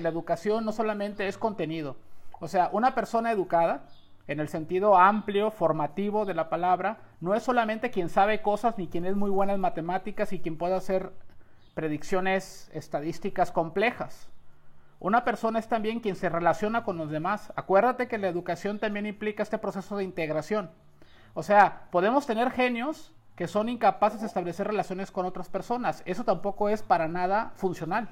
La educación no solamente es contenido, o sea, una persona educada, en el sentido amplio, formativo de la palabra, no es solamente quien sabe cosas ni quien es muy buena en matemáticas y quien puede hacer predicciones estadísticas complejas. Una persona es también quien se relaciona con los demás. Acuérdate que la educación también implica este proceso de integración. O sea, podemos tener genios que son incapaces de establecer relaciones con otras personas. Eso tampoco es para nada funcional.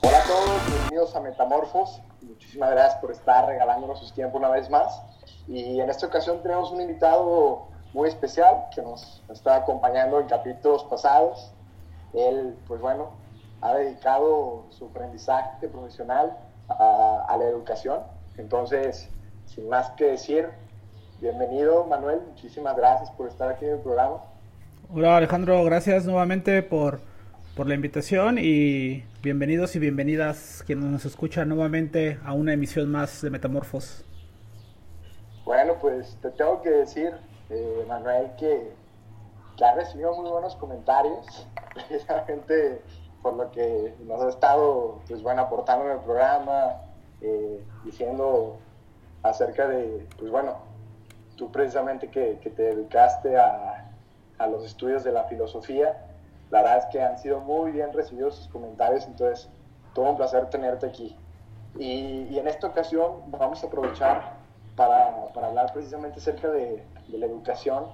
Hola a todos, bienvenidos a Metamorfos. Muchísimas gracias por estar regalándonos su tiempo una vez más. Y en esta ocasión tenemos un invitado muy especial que nos está acompañando en capítulos pasados. Él, pues bueno, ha dedicado su aprendizaje profesional a, a la educación. Entonces, sin más que decir, bienvenido Manuel, muchísimas gracias por estar aquí en el programa. Hola Alejandro, gracias nuevamente por, por la invitación y bienvenidos y bienvenidas quienes nos escuchan nuevamente a una emisión más de Metamorfos. Bueno, pues te tengo que decir, eh, Manuel, que, que ha recibido muy buenos comentarios, precisamente por lo que nos ha estado pues, bueno, aportando en el programa, eh, diciendo acerca de, pues bueno, tú precisamente que, que te dedicaste a, a, los estudios de la filosofía, la verdad es que han sido muy bien recibidos sus comentarios, entonces todo un placer tenerte aquí. Y, y en esta ocasión vamos a aprovechar para, para hablar precisamente acerca de, de la educación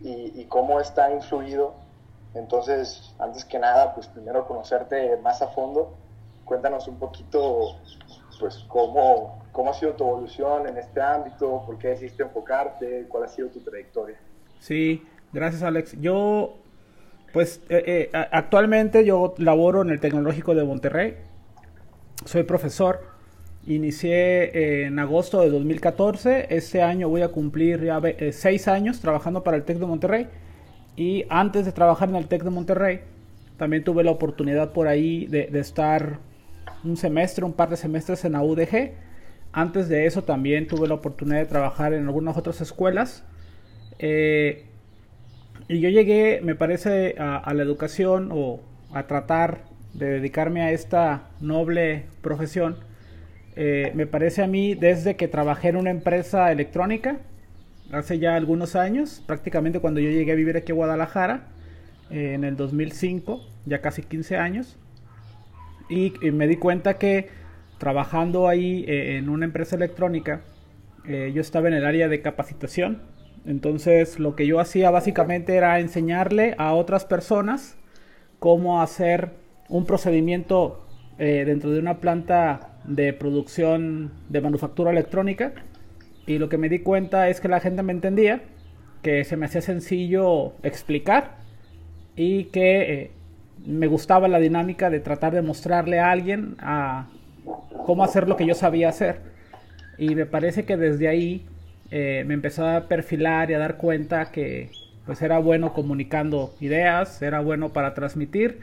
y, y, cómo está influido. Entonces, antes que nada, pues primero conocerte más a fondo. Cuéntanos un poquito, pues, cómo, cómo ha sido tu evolución en este ámbito, por qué decidiste enfocarte, cuál ha sido tu trayectoria. Sí, gracias Alex. Yo, pues, eh, eh, actualmente yo laboro en el Tecnológico de Monterrey. Soy profesor. Inicié en agosto de 2014. Este año voy a cumplir ya eh, seis años trabajando para el TEC de Monterrey. Y antes de trabajar en el TEC de Monterrey, también tuve la oportunidad por ahí de, estar un semestre, un par de semestres en la UDG. Antes de eso también tuve la oportunidad de trabajar en algunas otras escuelas. Eh, y yo llegué, me parece, a, la educación o a tratar de dedicarme a esta noble profesión. Eh, me parece a mí desde que trabajé en una empresa electrónica, hace ya algunos años, prácticamente cuando yo llegué a vivir aquí a Guadalajara, eh, en el 2005, ya casi 15 años. Y, me di cuenta que trabajando ahí eh, en una empresa electrónica, yo estaba en el área de capacitación. Entonces lo que yo hacía básicamente era enseñarle a otras personas cómo hacer un procedimiento eh, dentro de una planta de producción de manufactura electrónica. Y lo que me di cuenta es que la gente me entendía, que se me hacía sencillo explicar y que eh, me gustaba la dinámica de tratar de mostrarle a alguien a cómo hacer lo que yo sabía hacer. Y me parece que desde ahí eh, me empezó a perfilar y a dar cuenta que pues era bueno comunicando ideas, era bueno para transmitir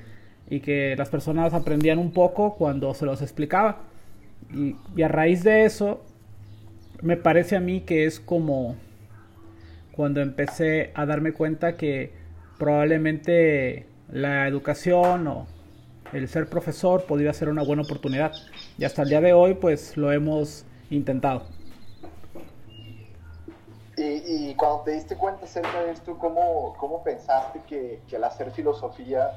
y que las personas aprendían un poco cuando se los explicaba. Y, y a raíz de eso, me parece a mí que es como cuando empecé a darme cuenta que probablemente la educación o el ser profesor podría ser una buena oportunidad. Y hasta el día de hoy, pues lo hemos intentado. Y, y cuando te diste cuenta acerca de esto, ¿cómo, cómo pensaste que, que el hacer filosofía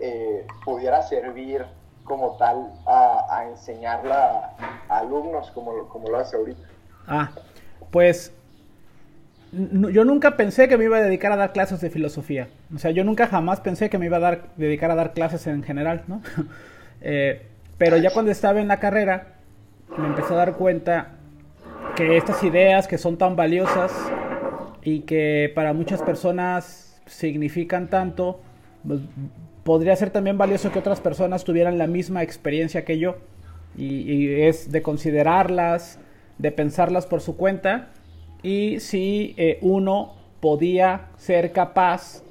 eh, pudiera servir como tal a, a enseñarla a alumnos como, como lo hace ahorita? Ah, pues yo nunca pensé que me iba a dedicar a dar clases de filosofía. O sea, yo nunca jamás pensé que me iba a dar, dedicar a dar clases en general, ¿no? eh, pero ya cuando estaba en la carrera, me empecé a dar cuenta que estas ideas que son tan valiosas y que para muchas personas significan tanto, pues, podría ser también valioso que otras personas tuvieran la misma experiencia que yo. Y, y es de considerarlas, de pensarlas por su cuenta y si eh, uno podía ser capaz,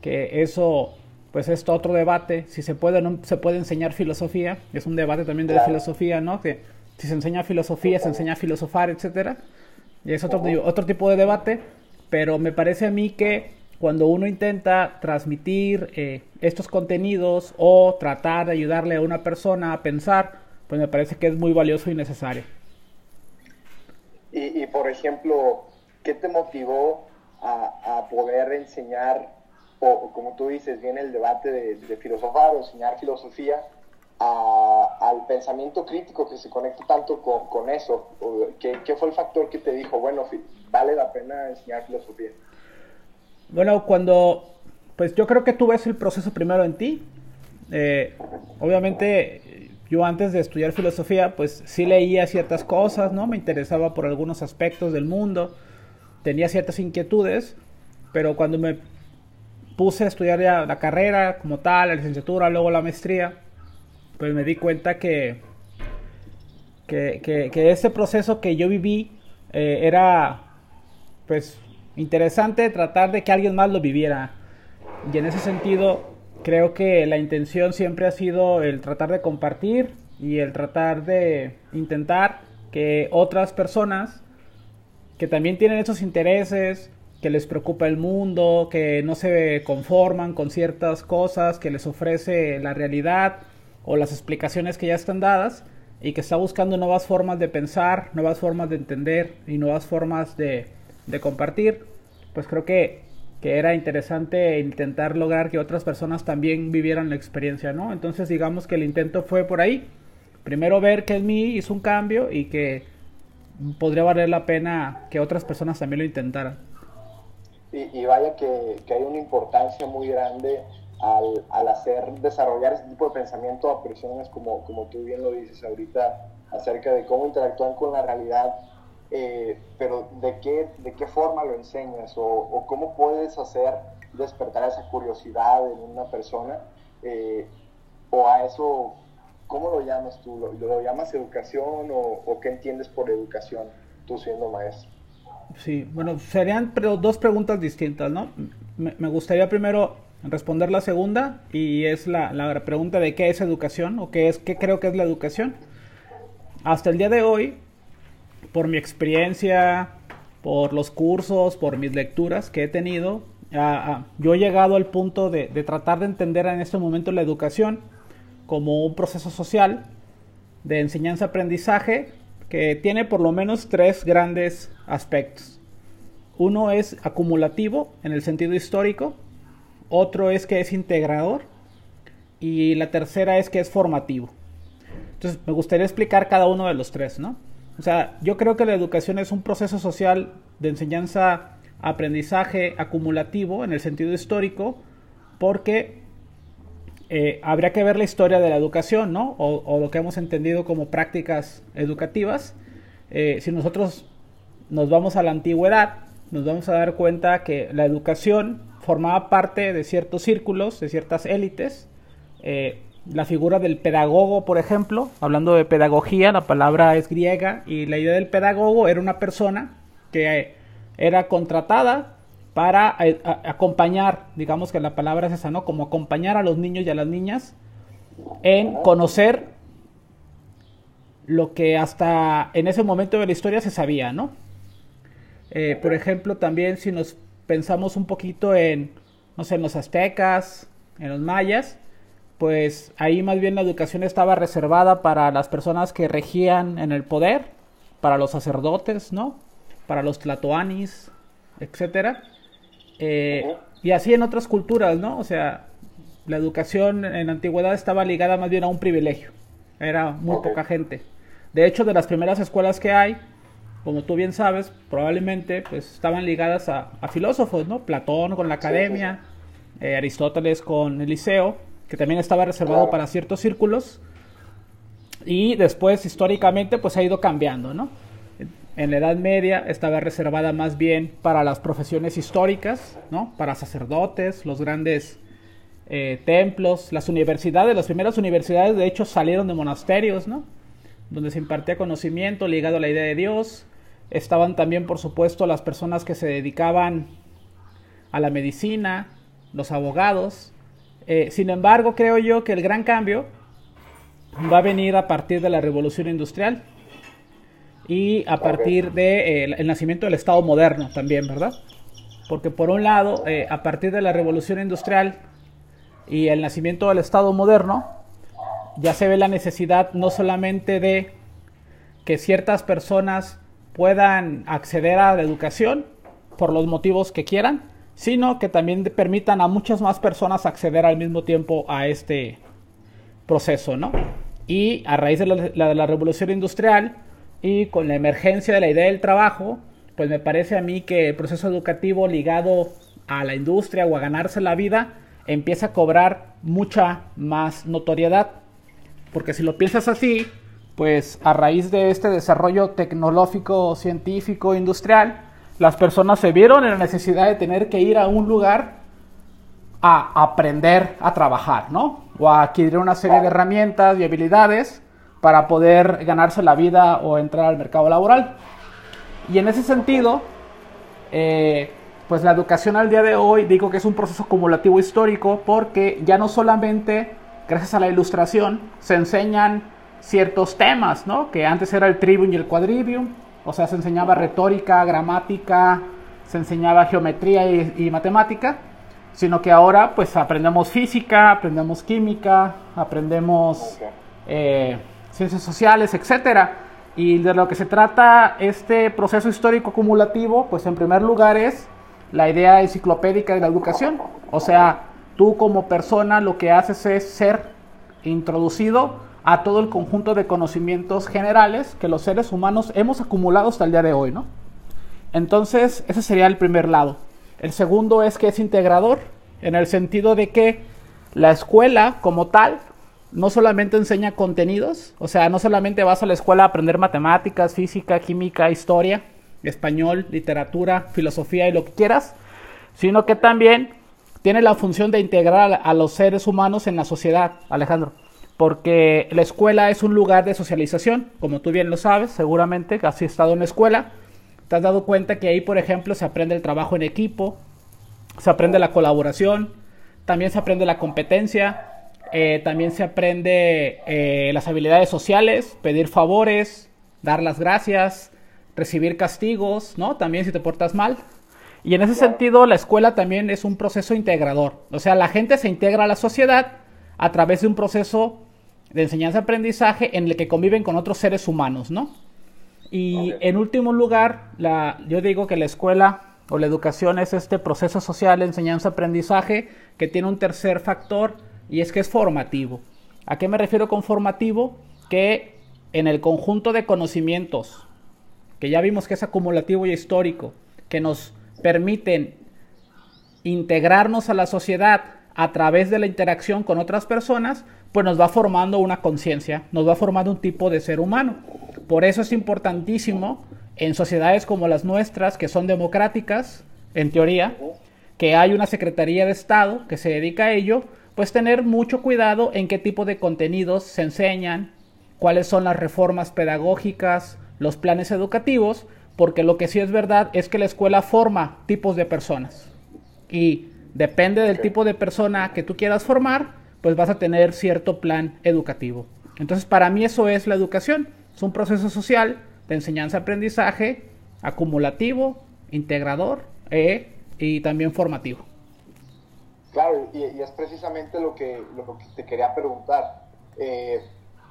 que eso pues es otro debate, si se puede no se puede enseñar filosofía, es un debate también de la filosofía, ¿no? Que si se enseña filosofía, se enseña a filosofar, etcétera. Y es otro, otro tipo de debate, pero me parece a mí que cuando uno intenta transmitir eh, estos contenidos o tratar de ayudarle a una persona a pensar, pues me parece que es muy valioso y necesario. Y, por ejemplo, ¿qué te motivó a, poder enseñar, o, como tú dices, viene el debate de, de filosofar o enseñar filosofía, al pensamiento crítico que se conecta tanto con, eso? ¿Qué, ¿Qué, fue el factor que te dijo, bueno, vale la pena enseñar filosofía? Bueno, cuando, pues yo creo que tú ves el proceso primero en ti. Eh, obviamente, yo antes de estudiar filosofía, pues sí leía ciertas cosas, ¿no? Me interesaba por algunos aspectos del mundo, tenía ciertas inquietudes, pero cuando me puse a estudiar ya la carrera como tal, la licenciatura, luego la maestría, pues me di cuenta que, que, ese proceso que yo viví eh, era, pues, interesante tratar de que alguien más lo viviera. Y en ese sentido, creo que la intención siempre ha sido el tratar de compartir y el tratar de intentar que otras personas que también tienen esos intereses, que les preocupa el mundo, que no se conforman con ciertas cosas que les ofrece la realidad o las explicaciones que ya están dadas y que está buscando nuevas formas de pensar, nuevas formas de entender y nuevas formas de, de compartir, pues creo que, que, era interesante intentar lograr que otras personas también vivieran la experiencia, ¿no? Entonces digamos que el intento fue por ahí. Primero ver que en mí hizo un cambio y que podría valer la pena que otras personas también lo intentaran. Y, vaya que, que, hay una importancia muy grande al, al, hacer, desarrollar ese tipo de pensamiento a personas como, como tú bien lo dices ahorita acerca de cómo interactúan con la realidad eh, pero ¿de qué, ¿de qué forma lo enseñas? O, cómo puedes hacer despertar esa curiosidad en una persona? Eh, ¿O a eso, cómo lo llamas tú? ¿Lo, llamas educación o, qué entiendes por educación tú siendo maestro? Sí, bueno, serían dos preguntas distintas, ¿no? Me, gustaría primero responder la segunda y es la, pregunta de qué es educación o qué es qué creo que es la educación. Hasta el día de hoy, por mi experiencia, por los cursos, por mis lecturas que he tenido, yo he llegado al punto de, tratar de entender en este momento la educación como un proceso social de enseñanza-aprendizaje que tiene por lo menos tres grandes aspectos. Uno es acumulativo en el sentido histórico, otro es que es integrador y la tercera es que es formativo. Entonces me gustaría explicar cada uno de los tres, ¿no? O sea, yo creo que la educación es un proceso social de enseñanza, aprendizaje acumulativo en el sentido histórico, porque eh, habría que ver la historia de la educación, ¿no? O, lo que hemos entendido como prácticas educativas. Eh, si nosotros nos vamos a la antigüedad, nos vamos a dar cuenta que la educación formaba parte de ciertos círculos, de ciertas élites, eh, la figura del pedagogo, por ejemplo, hablando de pedagogía, la palabra es griega y la idea del pedagogo era una persona que era contratada para eh, acompañar, digamos que la palabra es esa, ¿no? Como acompañar a los niños y a las niñas en conocer lo que hasta en ese momento de la historia se sabía, ¿no? Eh, por ejemplo, también si nos pensamos un poquito en, no sé, en los aztecas, en los mayas, pues ahí más bien la educación estaba reservada para las personas que regían en el poder, para los sacerdotes, ¿no? Para los tlatoanis, etcétera. Eh, y así en otras culturas, ¿no? O sea, la educación en la antigüedad estaba ligada más bien a un privilegio. Era muy poca gente. De hecho, de las primeras escuelas que hay, como tú bien sabes, probablemente pues estaban ligadas a, filósofos, ¿no? Platón con la academia, eh, Aristóteles con el liceo que también estaba reservado para ciertos círculos y después históricamente pues ha ido cambiando, ¿no? En la Edad Media estaba reservada más bien para las profesiones históricas, ¿no? Para sacerdotes, los grandes eh, templos, las universidades, las primeras universidades de hecho salieron de monasterios, ¿no? Donde se impartía conocimiento ligado a la idea de Dios. Estaban también, por supuesto, las personas que se dedicaban a la medicina, los abogados, eh, sin embargo, creo yo que el gran cambio va a venir a partir de la revolución industrial y a partir del de, eh, el nacimiento del Estado moderno también, ¿verdad? porque por un lado, eh, a partir de la revolución industrial y el nacimiento del Estado moderno, ya se ve la necesidad no solamente de que ciertas personas puedan acceder a la educación por los motivos que quieran, sino que también permitan a muchas más personas acceder al mismo tiempo a este proceso, ¿no? Y a raíz de la, revolución industrial y con la emergencia de la idea del trabajo, pues me parece a mí que el proceso educativo ligado a la industria o a ganarse la vida empieza a cobrar mucha más notoriedad. Porque si lo piensas así, pues a raíz de este desarrollo tecnológico, científico, industrial, las personas se vieron en la necesidad de tener que ir a un lugar a aprender a trabajar, ¿no? O a adquirir una serie de herramientas y habilidades para poder ganarse la vida o entrar al mercado laboral. Y en ese sentido, eh, pues la educación al día de hoy digo que es un proceso acumulativo histórico porque ya no solamente gracias a la ilustración se enseñan ciertos temas, ¿no? Que antes era el trivium y el quadrivium, o sea, se enseñaba retórica, gramática, se enseñaba geometría y, matemática, sino que ahora pues aprendemos física, aprendemos química, aprendemos eh, ciencias sociales, etcétera. Y de lo que se trata este proceso histórico acumulativo, pues en primer lugar es la idea enciclopédica de la educación. O sea, tú como persona lo que haces es ser introducido a todo el conjunto de conocimientos generales que los seres humanos hemos acumulado hasta el día de hoy, ¿no? Entonces, ese sería el primer lado. El segundo es que es integrador, en el sentido de que la escuela como tal no solamente enseña contenidos, o sea, no solamente vas a la escuela a aprender matemáticas, física, química, historia, español, literatura, filosofía y lo que quieras, sino que también tiene la función de integrar a los seres humanos en la sociedad, Alejandro porque la escuela es un lugar de socialización, como tú bien lo sabes, seguramente has estado en la escuela, te has dado cuenta que ahí, por ejemplo, se aprende el trabajo en equipo, se aprende la colaboración, también se aprende la competencia, eh, también se aprende eh, las habilidades sociales, pedir favores, dar las gracias, recibir castigos, ¿no? También si te portas mal. Y en ese sentido, la escuela también es un proceso integrador. O sea, la gente se integra a la sociedad a través de un proceso de enseñanza-aprendizaje en el que conviven con otros seres humanos, ¿no? Y en último lugar, la, yo digo que la escuela o la educación es este proceso social, enseñanza-aprendizaje, que tiene un tercer factor y es que es formativo. ¿A qué me refiero con formativo? Que en el conjunto de conocimientos, que ya vimos que es acumulativo y histórico, que nos permiten integrarnos a la sociedad a través de la interacción con otras personas, pues nos va formando una conciencia, nos va formando un tipo de ser humano. Por eso es importantísimo en sociedades como las nuestras, que son democráticas, en teoría, que hay una Secretaría de Estado que se dedica a ello, pues tener mucho cuidado en qué tipo de contenidos se enseñan, cuáles son las reformas pedagógicas, los planes educativos, porque lo que sí es verdad es que la escuela forma tipos de personas. Y depende del tipo de persona que tú quieras formar, pues vas a tener cierto plan educativo. Entonces, para mí eso es la educación. Es un proceso social de enseñanza-aprendizaje acumulativo, integrador e, y también formativo. Claro, y, es precisamente lo que, lo que te quería preguntar. Eh,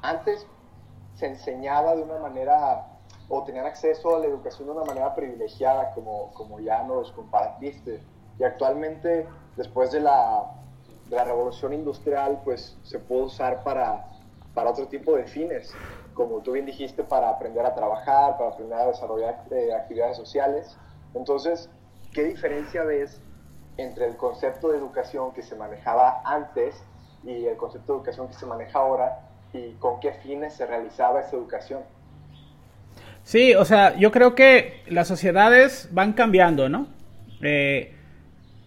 antes se enseñaba de una manera, o tenían acceso a la educación de una manera privilegiada, como, como ya nos compartiste. Y actualmente, después de la la revolución industrial pues se puede usar para, para otro tipo de fines, como tú bien dijiste, para aprender a trabajar, para aprender a desarrollar eh, actividades sociales. Entonces, ¿qué diferencia ves entre el concepto de educación que se manejaba antes y el concepto de educación que se maneja ahora y con qué fines se realizaba esa educación? Sí, o sea, yo creo que las sociedades van cambiando, ¿no? Eh,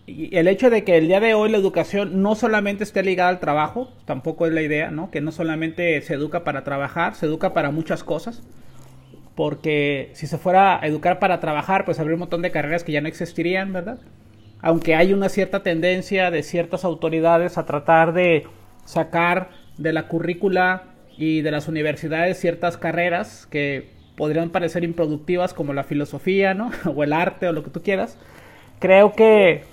el hecho de que el día de hoy la educación no solamente esté ligada al trabajo, tampoco es la idea, ¿no? Que no solamente se educa para trabajar, se educa para muchas cosas. Porque si se fuera a educar para trabajar, pues habría un montón de carreras que ya no existirían, ¿verdad? Aunque hay una cierta tendencia de ciertas autoridades a tratar de sacar de la currícula y de las universidades ciertas carreras que podrían parecer improductivas como la filosofía, ¿no? o el arte o lo que tú quieras creo que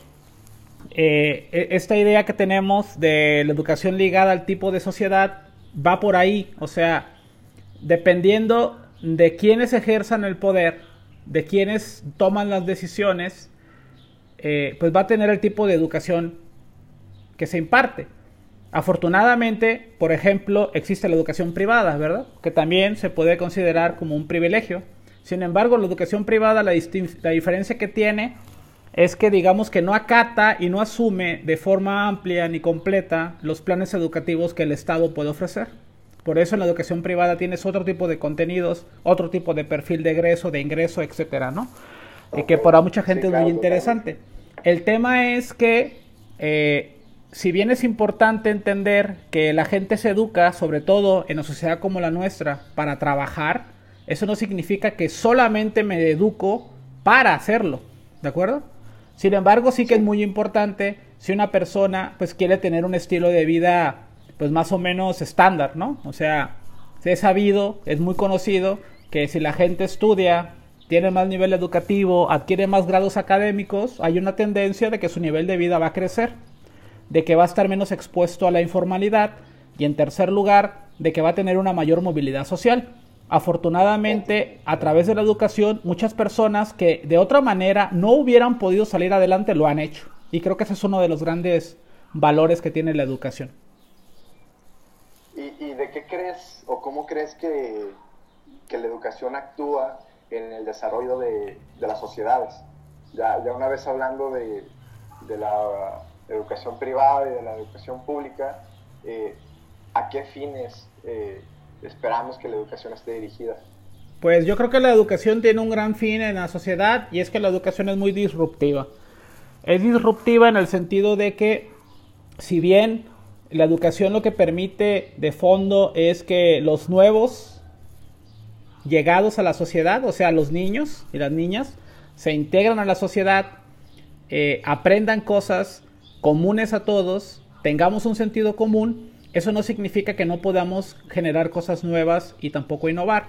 eh, e, esta idea que tenemos de la educación ligada al tipo de sociedad va por ahí. O sea, dependiendo de quienes ejerzan el poder, de quienes toman las decisiones, eh, pues va a tener el tipo de educación que se imparte. Afortunadamente, por ejemplo, existe la educación privada, ¿verdad? Que también se puede considerar como un privilegio. Sin embargo, la educación privada, la, la diferencia que tiene es que digamos que no acata y no asume de forma amplia ni completa los planes educativos que el Estado puede ofrecer. Por eso en la educación privada tienes otro tipo de contenidos, otro tipo de perfil de egreso, de ingreso, etcétera, ¿no? Y que para mucha gente es muy interesante. El tema es que, eh, si bien es importante entender que la gente se educa, sobre todo en una sociedad como la nuestra, para trabajar, eso no significa que solamente me educo para hacerlo, ¿de acuerdo? Sin embargo, sí que es muy importante si una persona pues quiere tener un estilo de vida pues más o menos estándar, ¿no? O sea, se es sabido, es muy conocido que si la gente estudia, tiene más nivel educativo, adquiere más grados académicos, hay una tendencia de que su nivel de vida va a crecer, de que va a estar menos expuesto a la informalidad y en tercer lugar, de que va a tener una mayor movilidad social. Afortunadamente, a través de la educación, muchas personas que de otra manera no hubieran podido salir adelante lo han hecho. Y creo que ese es uno de los grandes valores que tiene la educación. ¿Y, de qué crees o cómo crees que, la educación actúa en el desarrollo de, las sociedades? Ya, una vez hablando de, de, la educación privada y de la educación pública, eh, ¿a qué fines eh, esperamos que la educación esté dirigida? Pues yo creo que la educación tiene un gran fin en la sociedad y es que la educación es muy disruptiva. Es disruptiva en el sentido de que si bien la educación lo que permite de fondo es que los nuevos llegados a la sociedad, o sea, los niños y las niñas, se integran a la sociedad, eh, aprendan cosas comunes a todos, tengamos un sentido común eso no significa que no podamos generar cosas nuevas y tampoco innovar.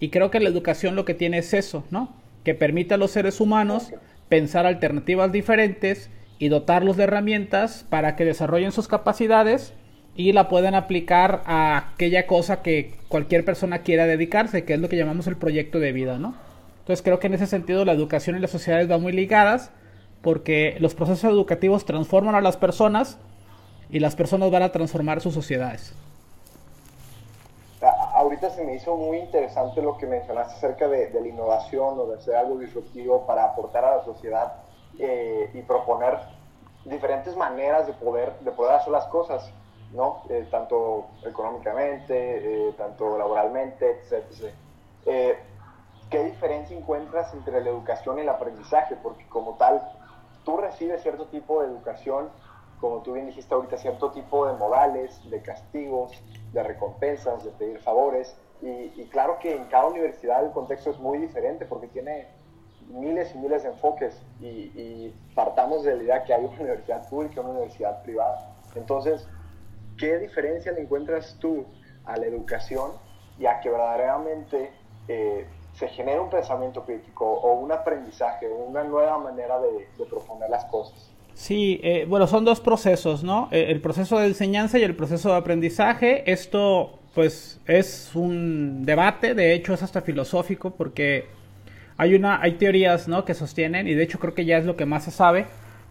Y creo que la educación lo que tiene es eso, ¿no? Que permite a los seres humanos pensar alternativas diferentes y dotarlos de herramientas para que desarrollen sus capacidades y la puedan aplicar a aquella cosa que cualquier persona quiera dedicarse, que es lo que llamamos el proyecto de vida, ¿no? Entonces creo que en ese sentido la educación y las sociedades van muy ligadas porque los procesos educativos transforman a las personas y las personas van a transformar sus sociedades. Ahorita se me hizo muy interesante lo que mencionaste acerca de, la innovación o de hacer algo disruptivo para aportar a la sociedad eh, y proponer diferentes maneras de poder, de poder hacer las cosas, ¿no? Eh, tanto económicamente, eh, tanto laboralmente, etc. ¿Qué diferencia encuentras entre la educación y el aprendizaje? Porque como tal, tú recibes cierto tipo de educación como tú bien dijiste ahorita, cierto tipo de modales, de castigos, de recompensas, de pedir favores. Y, claro que en cada universidad el contexto es muy diferente porque tiene miles y miles de enfoques y, partamos de la idea que hay una universidad pública y una universidad privada. Entonces, ¿qué diferencia le encuentras tú a la educación y a que verdaderamente eh, se genere un pensamiento crítico o un aprendizaje, una nueva manera de, de proponer las cosas? Sí, eh, bueno, son dos procesos, ¿no? Eh, el proceso de enseñanza y el proceso de aprendizaje. Esto, pues, es un debate, de hecho es hasta filosófico, porque hay una, hay teorías, ¿no? Que sostienen, y de hecho creo que ya es lo que más se sabe,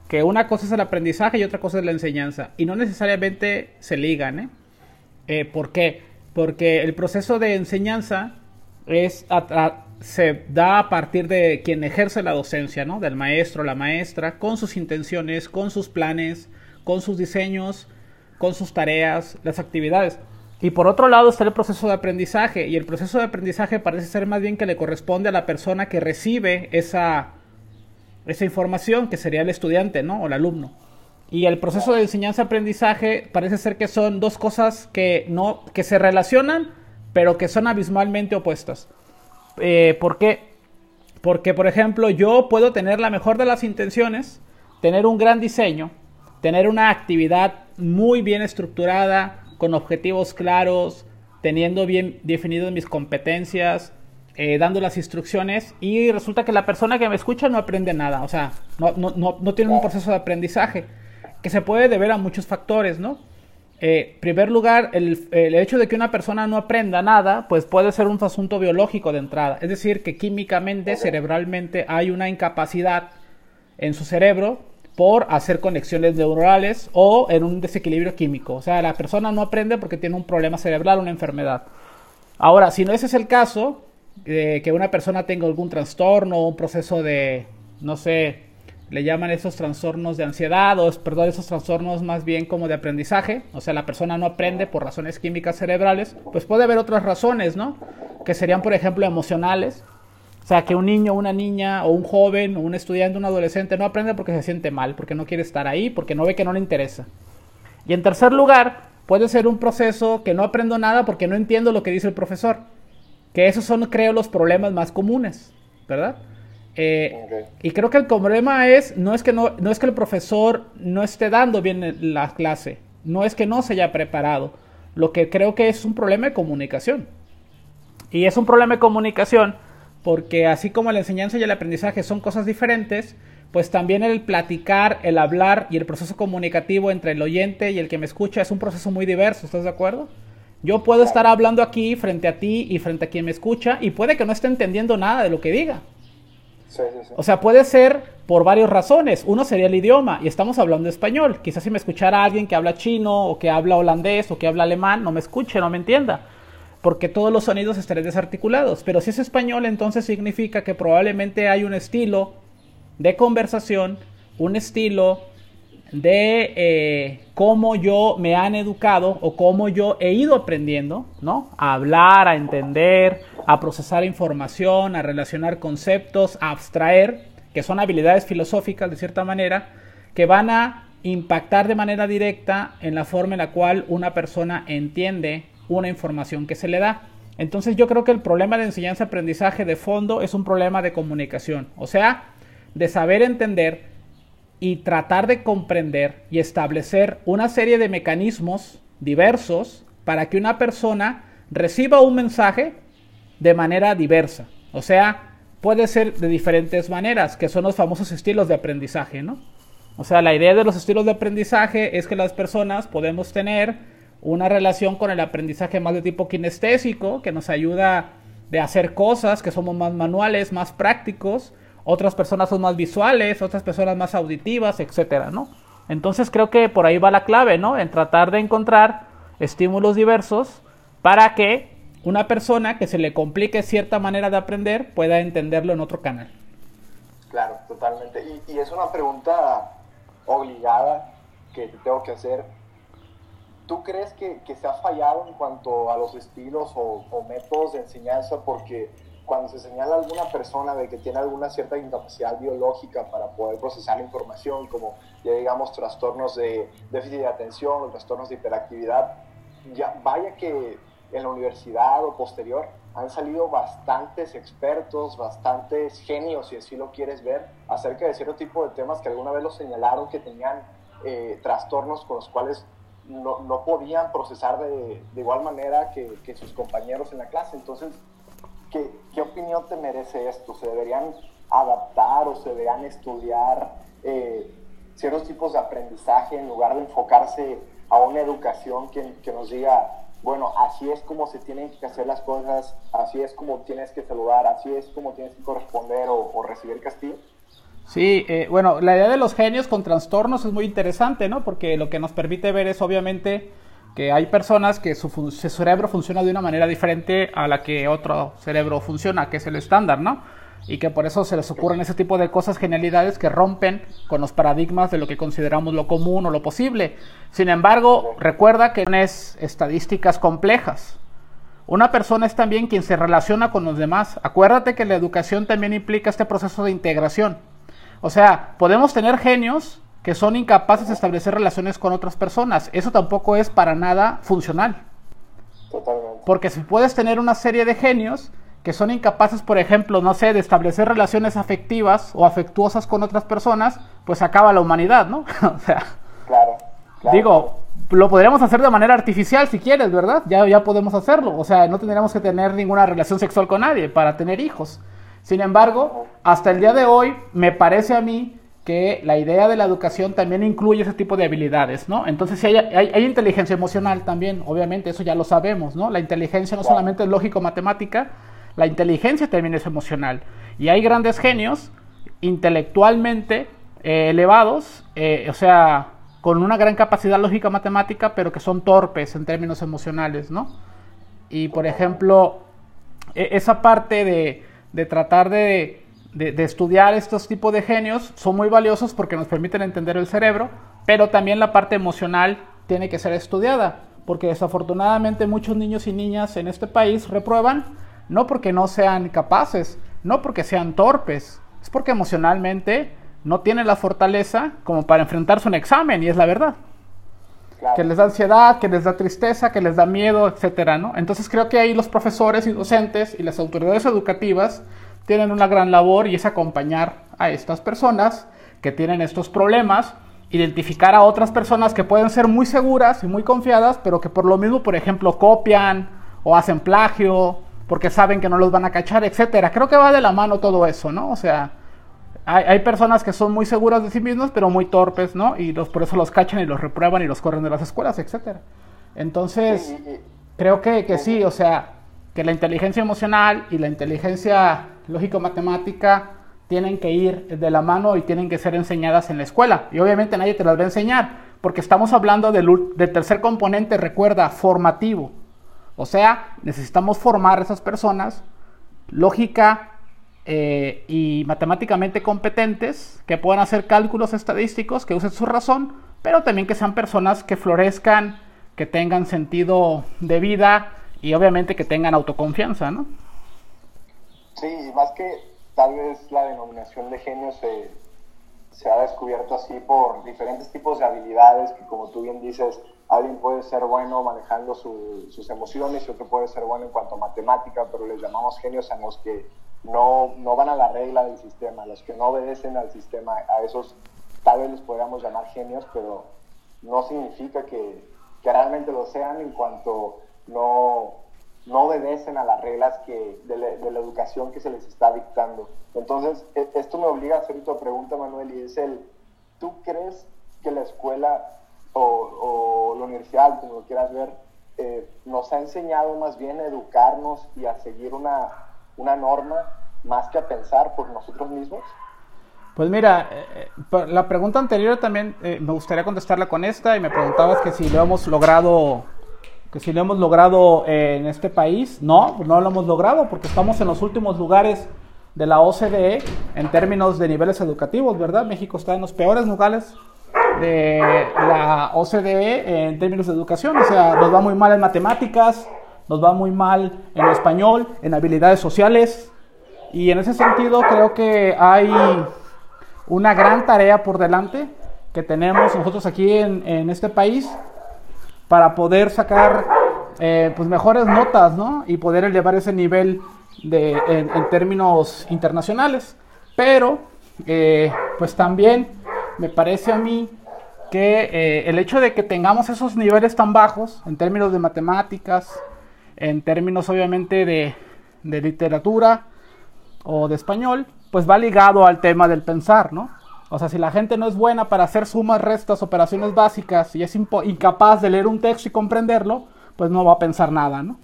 que una cosa es el aprendizaje y otra cosa es la enseñanza, y no necesariamente se ligan, ¿eh? eh ¿Por qué? Porque el proceso de enseñanza es se da a partir de quien ejerce la docencia, ¿no? Del maestro, la maestra, con sus intenciones, con sus planes, con sus diseños, con sus tareas, las actividades. Y por otro lado está el proceso de aprendizaje, y el proceso de aprendizaje parece ser más bien que le corresponde a la persona que recibe esa, esa información, que sería el estudiante, ¿no? O el alumno. Y el proceso de enseñanza-aprendizaje parece ser que son dos cosas que, no, que se relacionan, pero que son abismalmente opuestas. Eh, ¿Por qué? Porque, por ejemplo, yo puedo tener la mejor de las intenciones, tener un gran diseño, tener una actividad muy bien estructurada, con objetivos claros, teniendo bien definidas mis competencias, eh, dando las instrucciones y resulta que la persona que me escucha no aprende nada, o sea, no, no, no, no tiene un proceso de aprendizaje que se puede deber a muchos factores, ¿no? Eh, primer lugar, el, el, hecho de que una persona no aprenda nada, pues puede ser un asunto biológico de entrada. Es decir, que químicamente, cerebralmente, hay una incapacidad en su cerebro por hacer conexiones neuronales o en un desequilibrio químico. O sea, la persona no aprende porque tiene un problema cerebral, una enfermedad. Ahora, si no ese es el caso, eh, que una persona tenga algún trastorno o un proceso de, no sé, le llaman esos trastornos de ansiedad o, perdón, esos trastornos más bien como de aprendizaje, o sea, la persona no aprende por razones químicas cerebrales, pues puede haber otras razones, ¿no? Que serían, por ejemplo, emocionales, o sea, que un niño, una niña, o un joven, o un estudiante, un adolescente no aprende porque se siente mal, porque no quiere estar ahí, porque no ve que no le interesa. Y en tercer lugar, puede ser un proceso que no aprendo nada porque no entiendo lo que dice el profesor. Que esos son, creo, los problemas más comunes, ¿verdad? Eh, y creo que el problema es no es que no, no es que el profesor no esté dando bien la clase, no es que no se haya preparado. Lo que creo que es un problema de comunicación. Y es un problema de comunicación porque así como la enseñanza y el aprendizaje son cosas diferentes, pues también el platicar, el hablar y el proceso comunicativo entre el oyente y el que me escucha es un proceso muy diverso, ¿estás de acuerdo? Yo puedo estar hablando aquí frente a ti y frente a quien me escucha y puede que no esté entendiendo nada de lo que diga. O sea, puede ser por varias razones. Uno sería el idioma y estamos hablando español. Quizás si me escuchara alguien que habla chino o que habla holandés o que habla alemán, no me escuche, no me entienda porque todos los sonidos estarían desarticulados. Pero si es español, entonces significa que probablemente hay un estilo de conversación, un estilo de eh, cómo yo me han educado o cómo yo he ido aprendiendo, ¿no? A hablar, a entender, a procesar información, a relacionar conceptos, a abstraer, que son habilidades filosóficas de cierta manera, que van a impactar de manera directa en la forma en la cual una persona entiende una información que se le da. Entonces yo creo que el problema de enseñanza-aprendizaje de fondo es un problema de comunicación, o sea, de saber entender y tratar de comprender y establecer una serie de mecanismos diversos para que una persona reciba un mensaje de manera diversa. O sea, puede ser de diferentes maneras, que son los famosos estilos de aprendizaje, ¿no? O sea, la idea de los estilos de aprendizaje es que las personas podemos tener una relación con el aprendizaje más de tipo kinestésico, que nos ayuda de hacer cosas, que somos más manuales, más prácticos, otras personas son más visuales, otras personas más auditivas, etcétera, ¿no? Entonces creo que por ahí va la clave, ¿no? En tratar de encontrar estímulos diversos para que una persona que se le complique cierta manera de aprender pueda entenderlo en otro canal. Claro, totalmente. Y, y es una pregunta obligada que tengo que hacer ¿Tú crees que, que, se ha fallado en cuanto a los estilos o, métodos de enseñanza? Porque cuando se señala a alguna persona de que tiene alguna cierta incapacidad biológica para poder procesar la información, como ya digamos trastornos de déficit de atención o trastornos de hiperactividad, ya vaya que en la universidad o posterior han salido bastantes expertos, bastantes genios, si así lo quieres ver, acerca de cierto tipo de temas que alguna vez los señalaron que tenían eh, trastornos con los cuales no, no podían procesar de, de igual manera que, que, sus compañeros en la clase. Entonces, ¿qué, ¿qué, opinión te merece esto? ¿Se deberían adaptar o se deberían estudiar eh, ciertos tipos de aprendizaje en lugar de enfocarse a una educación que, que nos diga, bueno, así es como se tienen que hacer las cosas, así es como tienes que saludar, así es como tienes que corresponder o, o recibir castigo? Sí, eh, bueno, la idea de los genios con trastornos es muy interesante, ¿no? Porque lo que nos permite ver es obviamente que hay personas que su, cerebro funciona de una manera diferente a la que otro cerebro funciona, que es el estándar, ¿no? Y que por eso se les ocurren ese tipo de cosas, genialidades que rompen con los paradigmas de lo que consideramos lo común o lo posible. Sin embargo, recuerda que no es estadísticas complejas. Una persona es también quien se relaciona con los demás. Acuérdate que la educación también implica este proceso de integración. O sea, podemos tener genios que son incapaces de establecer relaciones con otras personas. Eso tampoco es para nada funcional. Totalmente. Porque si puedes tener una serie de genios que son incapaces, por ejemplo, no sé, de establecer relaciones afectivas o afectuosas con otras personas, pues acaba la humanidad, ¿no? o sea. Claro, digo, lo podríamos hacer de manera artificial si quieres, ¿verdad? Ya, ya podemos hacerlo. O sea, no tendríamos que tener ninguna relación sexual con nadie para tener hijos. Sin embargo, hasta el día de hoy, me parece a mí que la idea de la educación también incluye ese tipo de habilidades, ¿no? Entonces, si hay, hay, inteligencia emocional también, obviamente, eso ya lo sabemos, ¿no? La inteligencia no solamente es lógico-matemática, la inteligencia también es emocional. Y hay grandes genios intelectualmente eh, elevados, eh, o sea, con una gran capacidad lógica matemática, pero que son torpes en términos emocionales, ¿no? Y por ejemplo, e, esa parte de, de tratar de, de, estudiar estos tipos de genios son muy valiosos porque nos permiten entender el cerebro, pero también la parte emocional tiene que ser estudiada, porque desafortunadamente muchos niños y niñas en este país reprueban no porque no sean capaces, no porque sean torpes, es porque emocionalmente no tienen la fortaleza como para enfrentarse a un examen, y es la verdad. Que les da ansiedad, que les da tristeza, que les da miedo, etcétera, ¿no? Entonces creo que ahí los profesores y docentes y las autoridades educativas tienen una gran labor y es acompañar a estas personas que tienen estos problemas, identificar a otras personas que pueden ser muy seguras y muy confiadas, pero que por lo mismo, por ejemplo, copian o hacen plagio porque saben que no los van a cachar, etcétera. Creo que va de la mano todo eso, ¿no? O sea, hay, personas que son muy seguras de sí mismas, pero muy torpes, ¿no? Y los, por eso los cachan y los reprueban y los corren de las escuelas, etcétera. Entonces, creo que, que sí, o sea, que la inteligencia emocional y la inteligencia lógico-matemática tienen que ir de la mano y tienen que ser enseñadas en la escuela. Y obviamente nadie te las va a enseñar, porque estamos hablando del, tercer componente, recuerda, formativo. O sea, necesitamos formar a esas personas lógica, eh, y matemáticamente competentes, que puedan hacer cálculos estadísticos, que usen su razón, pero también que sean personas que florezcan, que tengan sentido de vida y obviamente que tengan autoconfianza, ¿no? Sí, más que tal vez la denominación de genio se, se ha descubierto así por diferentes tipos de habilidades que como tú bien dices, alguien puede ser bueno manejando sus emociones y otro puede ser bueno en cuanto a matemática, pero les llamamos genios a los que no, no van a la regla del sistema, los que no obedecen al sistema, a esos tal vez les podríamos llamar genios, pero no significa que, que realmente lo sean en cuanto no, no obedecen a las reglas que, de, la, educación que se les está dictando. Entonces, e, esto me obliga a hacer otra pregunta, Manuel, y es el, ¿tú crees que la escuela o, o la universidad, como lo quieras ver, eh, nos ha enseñado más bien a educarnos y a seguir una, una norma más que a pensar por nosotros mismos? Pues mira, eh, eh, la pregunta anterior también eh, me gustaría contestarla con esta y me preguntabas que si lo hemos logrado, que si lo hemos logrado en este país. No, no lo hemos logrado porque estamos en los últimos lugares de la OCDE en términos de niveles educativos, ¿verdad? México está en los peores lugares de la OCDE en términos de educación, o sea, nos va muy mal en matemáticas, nos va muy mal en español, en habilidades sociales. Y en ese sentido creo que hay una gran tarea por delante que tenemos nosotros aquí en, este país para poder sacar eh, pues mejores notas ¿no? y poder elevar ese nivel de, en, términos internacionales. Pero eh, pues también me parece a mí que eh, el hecho de que tengamos esos niveles tan bajos en términos de matemáticas, en términos obviamente de, literatura o de español, pues va ligado al tema del pensar, ¿no? O sea, si la gente no es buena para hacer sumas, restas, operaciones básicas y es incapaz de leer un texto y comprenderlo, pues no va a pensar nada, ¿no?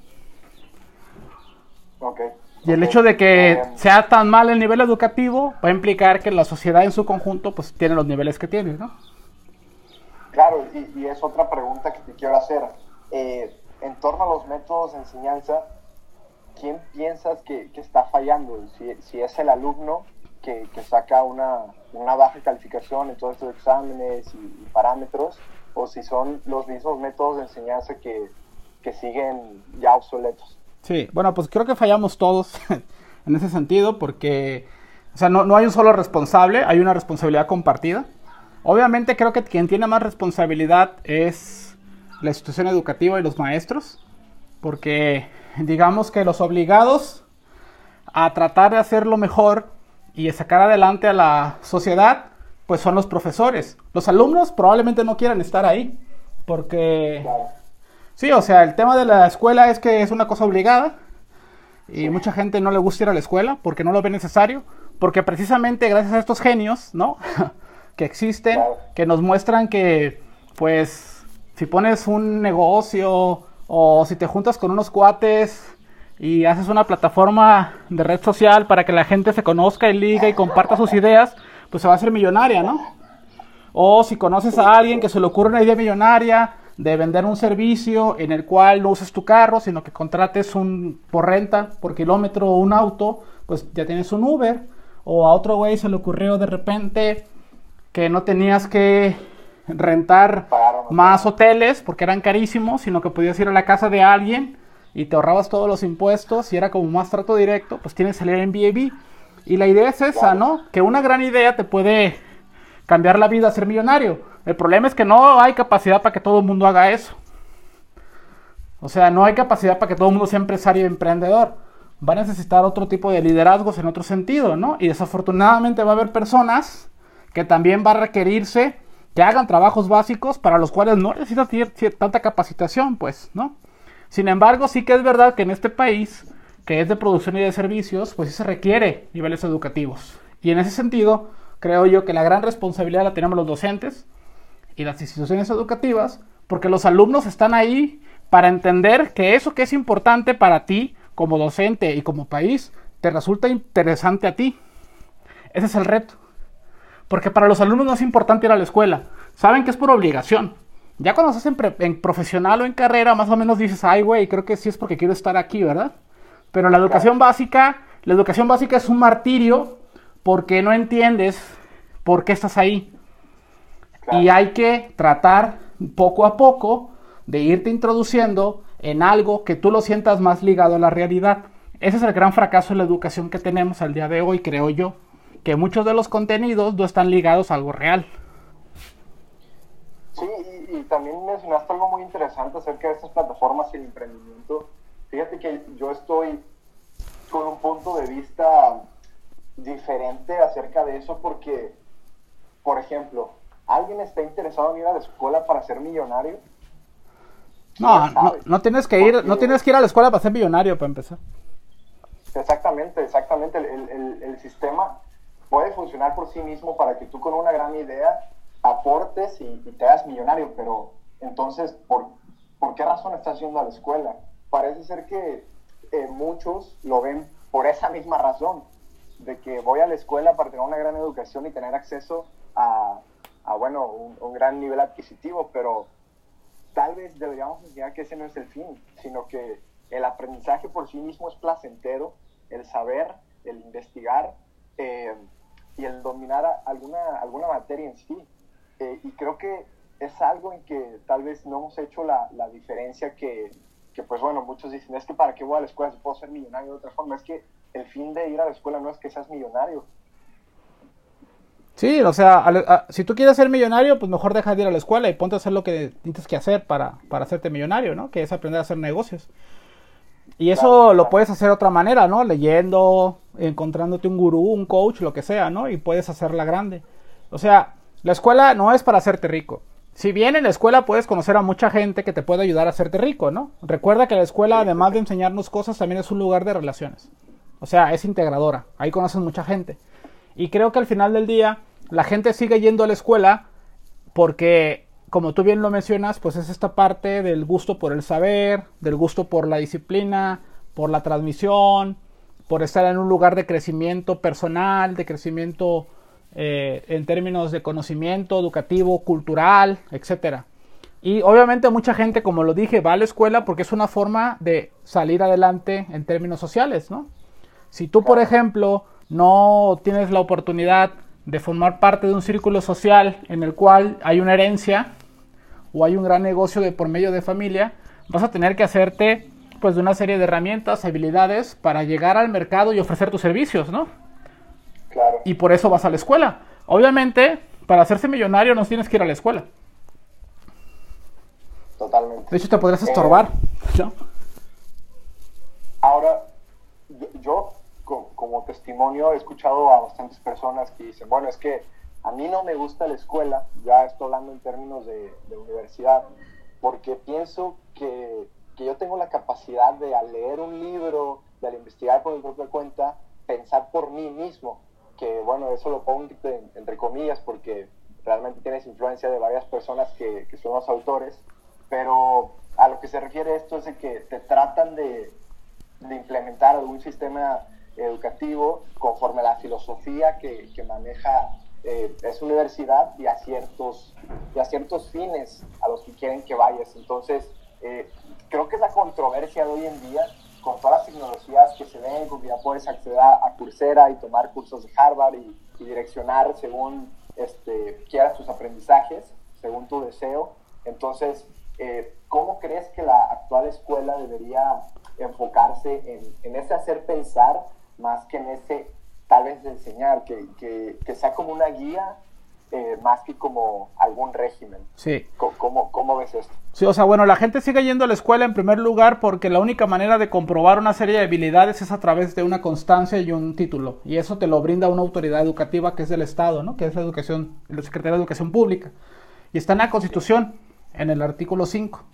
Y el hecho de que eh, sea tan mal el nivel educativo va a implicar que la sociedad en su conjunto pues tiene los niveles que tiene, ¿no? Claro, y, es otra pregunta que te quiero hacer. Eh, en torno a los métodos de enseñanza, ¿quién piensas que, está fallando? Si, es el alumno que, saca una, baja calificación en todos estos exámenes y, parámetros, o si son los mismos métodos de enseñanza que, siguen ya obsoletos. Sí, bueno, pues creo que fallamos todos en ese sentido porque, o sea, no, no hay un solo responsable, hay una responsabilidad compartida. Obviamente creo que quien tiene más responsabilidad es la institución educativa y los maestros, porque digamos que los obligados a tratar de hacerlo mejor y sacar adelante a la sociedad, pues son los profesores. Los alumnos probablemente no quieran estar ahí, Porque, sí, o sea, el tema de la escuela es que es una cosa obligada y mucha gente no le gusta ir a la escuela porque no lo ve necesario, porque precisamente gracias a estos genios, ¿no? que existen, que nos muestran que, pues, si pones un negocio o si te juntas con unos cuates y haces una plataforma de red social para que la gente se conozca y liga y comparta sus ideas, pues se va a hacer millonaria, ¿no? O si conoces a alguien que se le ocurre una idea millonaria de vender un servicio en el cual no uses tu carro, sino que contrates un por renta, por kilómetro un auto, pues ya tienes un Uber. O a otro güey se le ocurrió de repente que no tenías que rentar más hoteles porque eran carísimos, sino que podías ir a la casa de alguien y te ahorrabas todos los impuestos y era como más trato directo, pues tienes que salir en B&B. Y la idea es esa, ¿no? Que una gran idea te puede cambiar la vida ser millonario. El problema es que no hay capacidad para que todo el mundo haga eso. O sea, no hay capacidad para que todo el mundo sea empresario y emprendedor. Va a necesitar otro tipo de liderazgos en otro sentido, ¿no? Y desafortunadamente va a haber personas que también va a requerirse que hagan trabajos básicos para los cuales no necesitan tanta capacitación, pues, ¿no? Sin embargo, sí que es verdad que en este país, que es de producción y de servicios, pues sí se requiere niveles educativos. Y en ese sentido, creo yo que la gran responsabilidad la tenemos los docentes y las instituciones educativas, porque los alumnos están ahí para entender que eso que es importante para ti como docente y como país, te resulta interesante a ti. Ese es el reto. Porque para los alumnos no es importante ir a la escuela. Saben que es por obligación. Ya cuando estás en, profesional o en carrera, más o menos dices, ay, güey, creo que sí es porque quiero estar aquí, ¿verdad? Pero la educación básica, la educación básica es un martirio porque no entiendes por qué estás ahí. Y hay que tratar poco a poco de irte introduciendo en algo que tú lo sientas más ligado a la realidad. Ese es el gran fracaso de la educación que tenemos al día de hoy, creo yo, que muchos de los contenidos no están ligados a algo real. Sí, y, también mencionaste algo muy interesante acerca de estas plataformas y el emprendimiento. Fíjate que yo estoy con un punto de vista diferente acerca de eso porque, por ejemplo, ¿alguien está interesado en ir a la escuela para ser millonario? No, no, tienes que ir, no tienes que ir a la escuela para ser millonario para empezar. Exactamente, exactamente. El, el sistema puede funcionar por sí mismo para que tú con una gran idea aportes y, te hagas millonario, pero entonces, ¿por, ¿por qué razón estás yendo a la escuela? Parece ser que eh, muchos lo ven por esa misma razón, de que voy a la escuela para tener una gran educación y tener acceso a, a bueno, un, gran nivel adquisitivo, pero tal vez deberíamos enseñar que ese no es el fin, sino que el aprendizaje por sí mismo es placentero, el saber, el investigar eh, y el dominar alguna, alguna materia en sí. Eh, y creo que es algo en que tal vez no hemos hecho la, la diferencia que, que, pues bueno, muchos dicen, es que para qué voy a la escuela si puedo ser millonario de otra forma. Es que el fin de ir a la escuela no es que seas millonario. Sí, o sea, si tú quieres ser millonario, pues mejor deja de ir a la escuela y ponte a hacer lo que tienes que hacer para, para hacerte millonario, ¿no? Que es aprender a hacer negocios. Y eso lo puedes hacer de otra manera, ¿no? Leyendo, encontrándote un gurú, un coach, lo que sea, ¿no? Y puedes hacerla grande. O sea, la escuela no es para hacerte rico. Si bien en la escuela puedes conocer a mucha gente que te puede ayudar a hacerte rico, ¿no? Recuerda que la escuela, además de enseñarnos cosas, también es un lugar de relaciones. O sea, es integradora. Ahí conoces mucha gente. Y creo que al final del día, la gente sigue yendo a la escuela porque, como tú bien lo mencionas, pues es esta parte del gusto por el saber, del gusto por la disciplina, por la transmisión, por estar en un lugar de crecimiento personal, de crecimiento eh, en términos de conocimiento educativo, cultural, etcétera. Y obviamente mucha gente, como lo dije, va a la escuela porque es una forma de salir adelante en términos sociales, ¿no? Si tú, por ejemplo, no tienes la oportunidad de formar parte de un círculo social en el cual hay una herencia o hay un gran negocio de por medio de familia, vas a tener que hacerte pues de una serie de herramientas, habilidades para llegar al mercado y ofrecer tus servicios, ¿no? Y por eso vas a la escuela. Obviamente, para hacerse millonario no tienes que ir a la escuela. Totalmente. De hecho, te podrías estorbar. Ahora, yo, como testimonio he escuchado a bastantes personas que dicen, bueno, es que a mí no me gusta la escuela, ya estoy hablando en términos de, universidad, porque pienso que, que yo tengo la capacidad de al leer un libro, de al investigar por mi propia cuenta, pensar por mí mismo, que bueno, eso lo pongo entre, comillas porque realmente tienes influencia de varias personas que, que, son los autores, pero a lo que se refiere esto es de que te tratan de, de implementar algún sistema educativo conforme a la filosofía que, que maneja eh, esa universidad y a, ciertos, y a ciertos fines a los que quieren que vayas. Entonces, eh, creo que es la controversia de hoy en día con todas las tecnologías que se ven, porque ya puedes acceder a, Coursera y tomar cursos de Harvard y, y direccionar según este, quieras tus aprendizajes, según tu deseo. Entonces, eh, ¿cómo crees que la actual escuela debería enfocarse en, ese hacer pensar más que en ese tal vez enseñar, que, que, que sea como una guía eh, más que como algún régimen. Sí. ¿Cómo, ¿Cómo, ves esto? Sí, o sea, bueno, la gente sigue yendo a la escuela en primer lugar porque la única manera de comprobar una serie de habilidades es a través de una constancia y un título. Y eso te lo brinda una autoridad educativa que es del Estado, ¿no? Que es la educación, la Secretaría de Educación Pública. Y está en la Constitución, en el artículo 5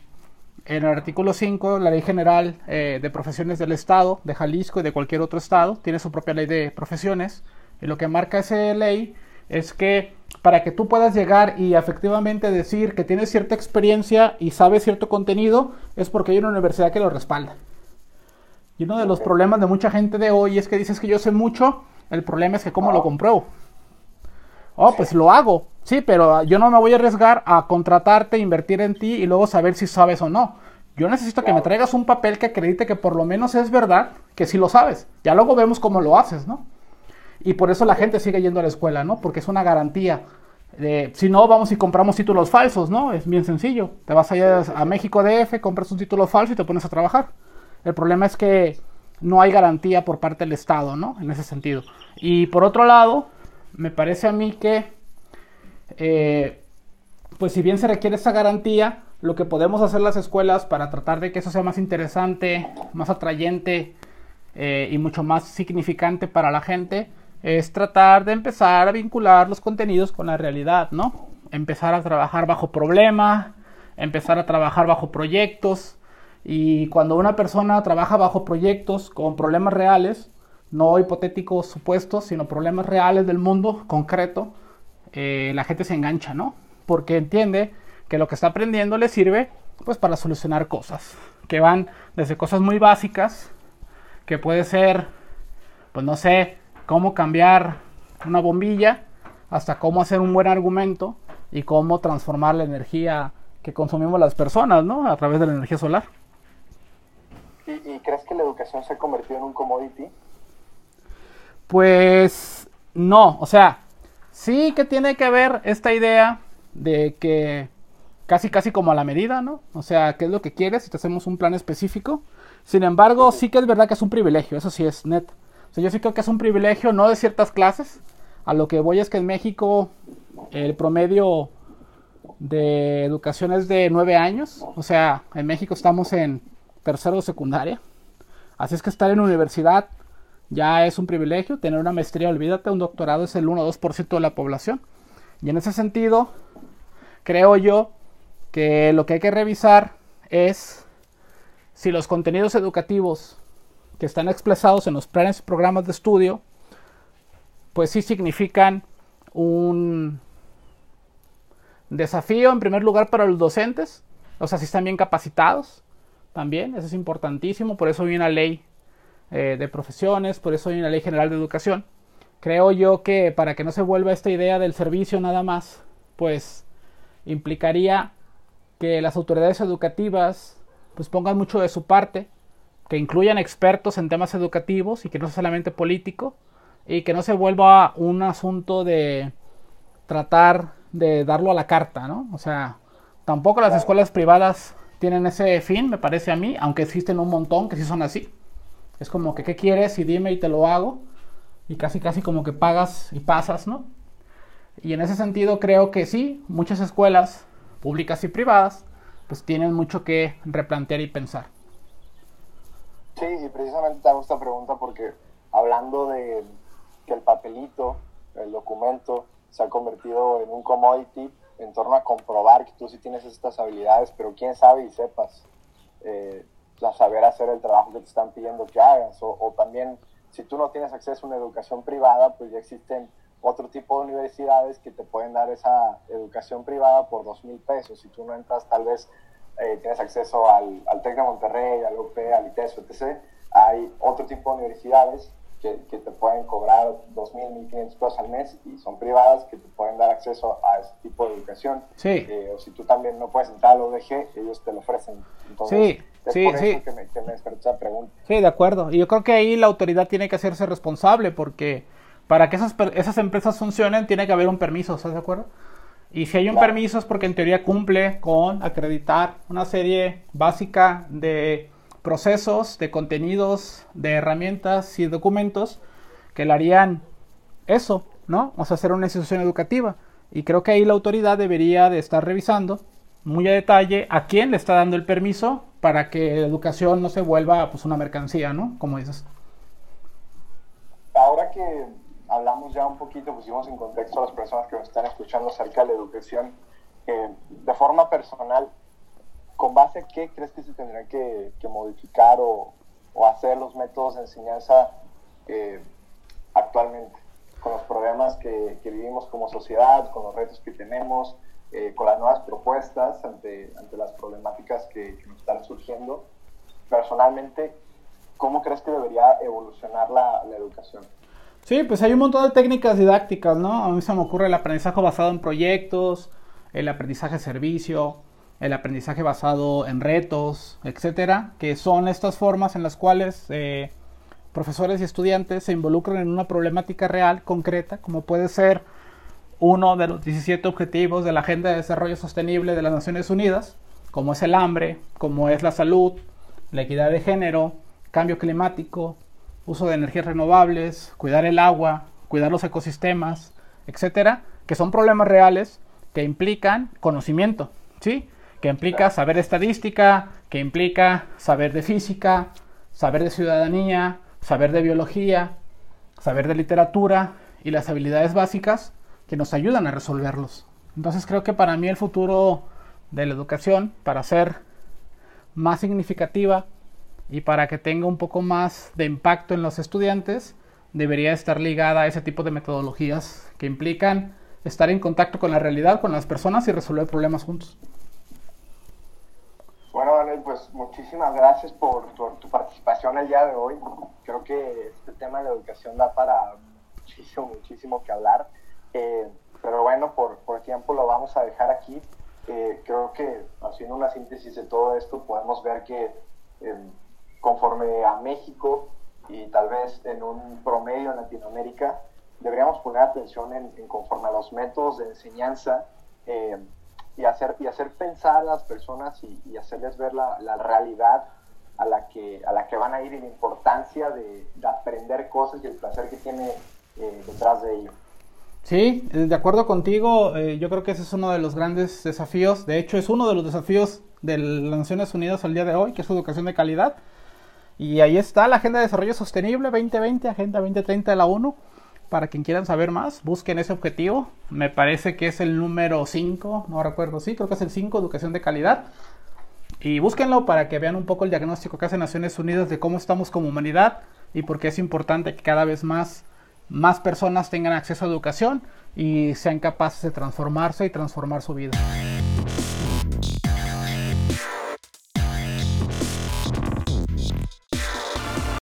en el artículo 5, la Ley General eh, de Profesiones del Estado, de Jalisco y de cualquier otro estado, tiene su propia ley de profesiones. Y lo que marca esa ley es que para que tú puedas llegar y efectivamente decir que tienes cierta experiencia y sabes cierto contenido, es porque hay una universidad que lo respalda. Y uno de los problemas de mucha gente de hoy es que dices que yo sé mucho, el problema es que cómo lo compruebo. Oh, pues lo hago. Sí, pero yo no me voy a arriesgar a contratarte, invertir en ti y luego saber si sabes o no. Yo necesito que me traigas un papel que acredite que por lo menos es verdad, que sí lo sabes. Ya luego vemos cómo lo haces, ¿no? Y por eso la gente sigue yendo a la escuela, ¿no? Porque es una garantía. si no, vamos y compramos títulos falsos, ¿no? Es bien sencillo. Te vas allá a México DF, compras un título falso y te pones a trabajar. El problema es que no hay garantía por parte del Estado, ¿no? En ese sentido. Y por otro lado, me parece a mí que, eh, pues si bien se requiere esa garantía, lo que podemos hacer las escuelas para tratar de que eso sea más interesante, más atrayente eh, y mucho más significante para la gente, es tratar de empezar a vincular los contenidos con la realidad, ¿no? Empezar a trabajar bajo problemas, empezar a trabajar bajo proyectos, y cuando una persona trabaja bajo proyectos con problemas reales, no hipotéticos supuestos, sino problemas reales del mundo concreto, eh, la gente se engancha, ¿no? Porque entiende que lo que está aprendiendo le sirve pues para solucionar cosas, que van desde cosas muy básicas, que puede ser, pues no sé, cómo cambiar una bombilla, hasta cómo hacer un buen argumento y cómo transformar la energía que consumimos las personas, ¿no? A través de la energía solar. ¿Y, y crees que la educación se ha convertido en un commodity? Pues no, o sea, sí que tiene que ver esta idea de que casi casi como a la medida, ¿no? O sea, qué es lo que quieres si te hacemos un plan específico. Sin embargo, sí que es verdad que es un privilegio, eso sí es net. O yo sí creo que es un privilegio, no de ciertas clases. A lo que voy es que en México el promedio de educación es de nueve años. O sea, en México estamos en tercero de secundaria. Así es que estar en universidad ya es un privilegio. Tener una maestría, olvídate, un doctorado es el 1 o 2% de la población. Y en ese sentido, creo yo que lo que hay que revisar es si los contenidos educativos que están expresados en los planes y programas de estudio, pues sí significan un desafío en primer lugar para los docentes, o sea, si están bien capacitados, también, eso es importantísimo, por eso hay una ley eh, de profesiones, por eso hay una ley general de educación. Creo yo que para que no se vuelva esta idea del servicio nada más, pues implicaría que las autoridades educativas pues pongan mucho de su parte, que incluyan expertos en temas educativos y que no sea solamente político, y que no se vuelva un asunto de tratar de darlo a la carta, ¿no? O sea, tampoco las escuelas privadas tienen ese fin, me parece a mí, aunque existen un montón que sí son así. Es como que, ¿qué quieres? Y dime y te lo hago. Y casi, casi como que pagas y pasas, ¿no? Y en ese sentido creo que sí, muchas escuelas, públicas y privadas, pues tienen mucho que replantear y pensar. Sí, y precisamente te hago esta pregunta porque hablando de que el papelito, el documento, se ha convertido en un commodity, en torno a comprobar que tú sí tienes estas habilidades, pero quién sabe y sepas eh, saber hacer el trabajo que te están pidiendo que hagas. O, o, también, si tú no tienes acceso a una educación privada, pues ya existen otro tipo de universidades que te pueden dar esa educación privada por dos mil pesos. Si tú no entras, tal vez eh, tienes acceso al, al TEC de Monterrey, al UP, al ITESO, etc. Hay otro tipo de universidades que, que te pueden cobrar 2.000, 1.500 pesos al mes y son privadas que te pueden dar acceso a ese tipo de educación. Sí. Eh, o si tú también no puedes entrar al ODG, ellos te lo ofrecen. Entonces, sí, es sí, por sí. eso que me, que me esa pregunta. Sí, de acuerdo. Y yo creo que ahí la autoridad tiene que hacerse responsable porque para que esas, esas empresas funcionen tiene que haber un permiso, ¿estás de acuerdo? Y si hay un permiso es porque en teoría cumple con acreditar una serie básica de procesos, de contenidos, de herramientas y documentos que le harían eso, ¿no? O sea, ser una institución educativa. Y creo que ahí la autoridad debería de estar revisando muy a detalle a quién le está dando el permiso para que la educación no se vuelva pues una mercancía, ¿no? Como dices. Ahora que hablamos ya un poquito, pusimos en contexto a las personas que nos están escuchando acerca de la educación, eh, de forma personal, ¿con base a qué crees que se tendrían que, modificar o, o hacer los métodos de enseñanza eh, actualmente? Con los problemas que, que vivimos como sociedad, con los retos que tenemos, eh, con las nuevas propuestas ante, ante las problemáticas que, que nos están surgiendo. Personalmente, ¿cómo crees que debería evolucionar la, la educación? Sí, pues hay un montón de técnicas didácticas, ¿no? A mí se me ocurre el aprendizaje basado en proyectos, el aprendizaje servicio, el aprendizaje basado en retos, etcétera, que son estas formas en las cuales eh, profesores y estudiantes se involucran en una problemática real, concreta, como puede ser uno de los 17 objetivos de la Agenda de Desarrollo Sostenible de las Naciones Unidas, como es el hambre, como es la salud, la equidad de género, cambio climático, uso de energías renovables, cuidar el agua, cuidar los ecosistemas, etcétera, que son problemas reales que implican conocimiento, ¿sí? Que implica saber estadística, que implica saber de física, saber de ciudadanía, saber de biología, saber de literatura y las habilidades básicas que nos ayudan a resolverlos. Entonces creo que para mí el futuro de la educación, para ser más significativa y para que tenga un poco más de impacto en los estudiantes, debería estar ligada a ese tipo de metodologías que implican estar en contacto con la realidad, con las personas y resolver problemas juntos. Bueno, Manuel, pues muchísimas gracias por, por tu participación el día de hoy. Creo que este tema de la educación da para muchísimo, muchísimo que hablar. Eh, pero bueno, por, por tiempo lo vamos a dejar aquí. Eh, creo que haciendo una síntesis de todo esto podemos ver que eh, conforme a México y tal vez en un promedio en Latinoamérica, deberíamos poner atención en, conforme a los métodos de enseñanza eh, y, hacer, y hacer pensar a las personas y, hacerles ver la, la, realidad a la, que, a la que van a ir y la importancia de, de aprender cosas y el placer que tiene eh, detrás de ello. Sí, de acuerdo contigo, eh, yo creo que ese es uno de los grandes desafíos, de hecho es uno de los desafíos de las Naciones Unidas al día de hoy, que es educación de calidad. Y ahí está la Agenda de Desarrollo Sostenible 2020, Agenda 2030 de la ONU. Para quien quieran saber más, busquen ese objetivo. Me parece que es el número 5, no recuerdo, sí, creo que es el 5, educación de calidad. Y búsquenlo para que vean un poco el diagnóstico que hace Naciones Unidas de cómo estamos como humanidad y por qué es importante que cada vez más, más personas tengan acceso a educación y sean capaces de transformarse y transformar su vida.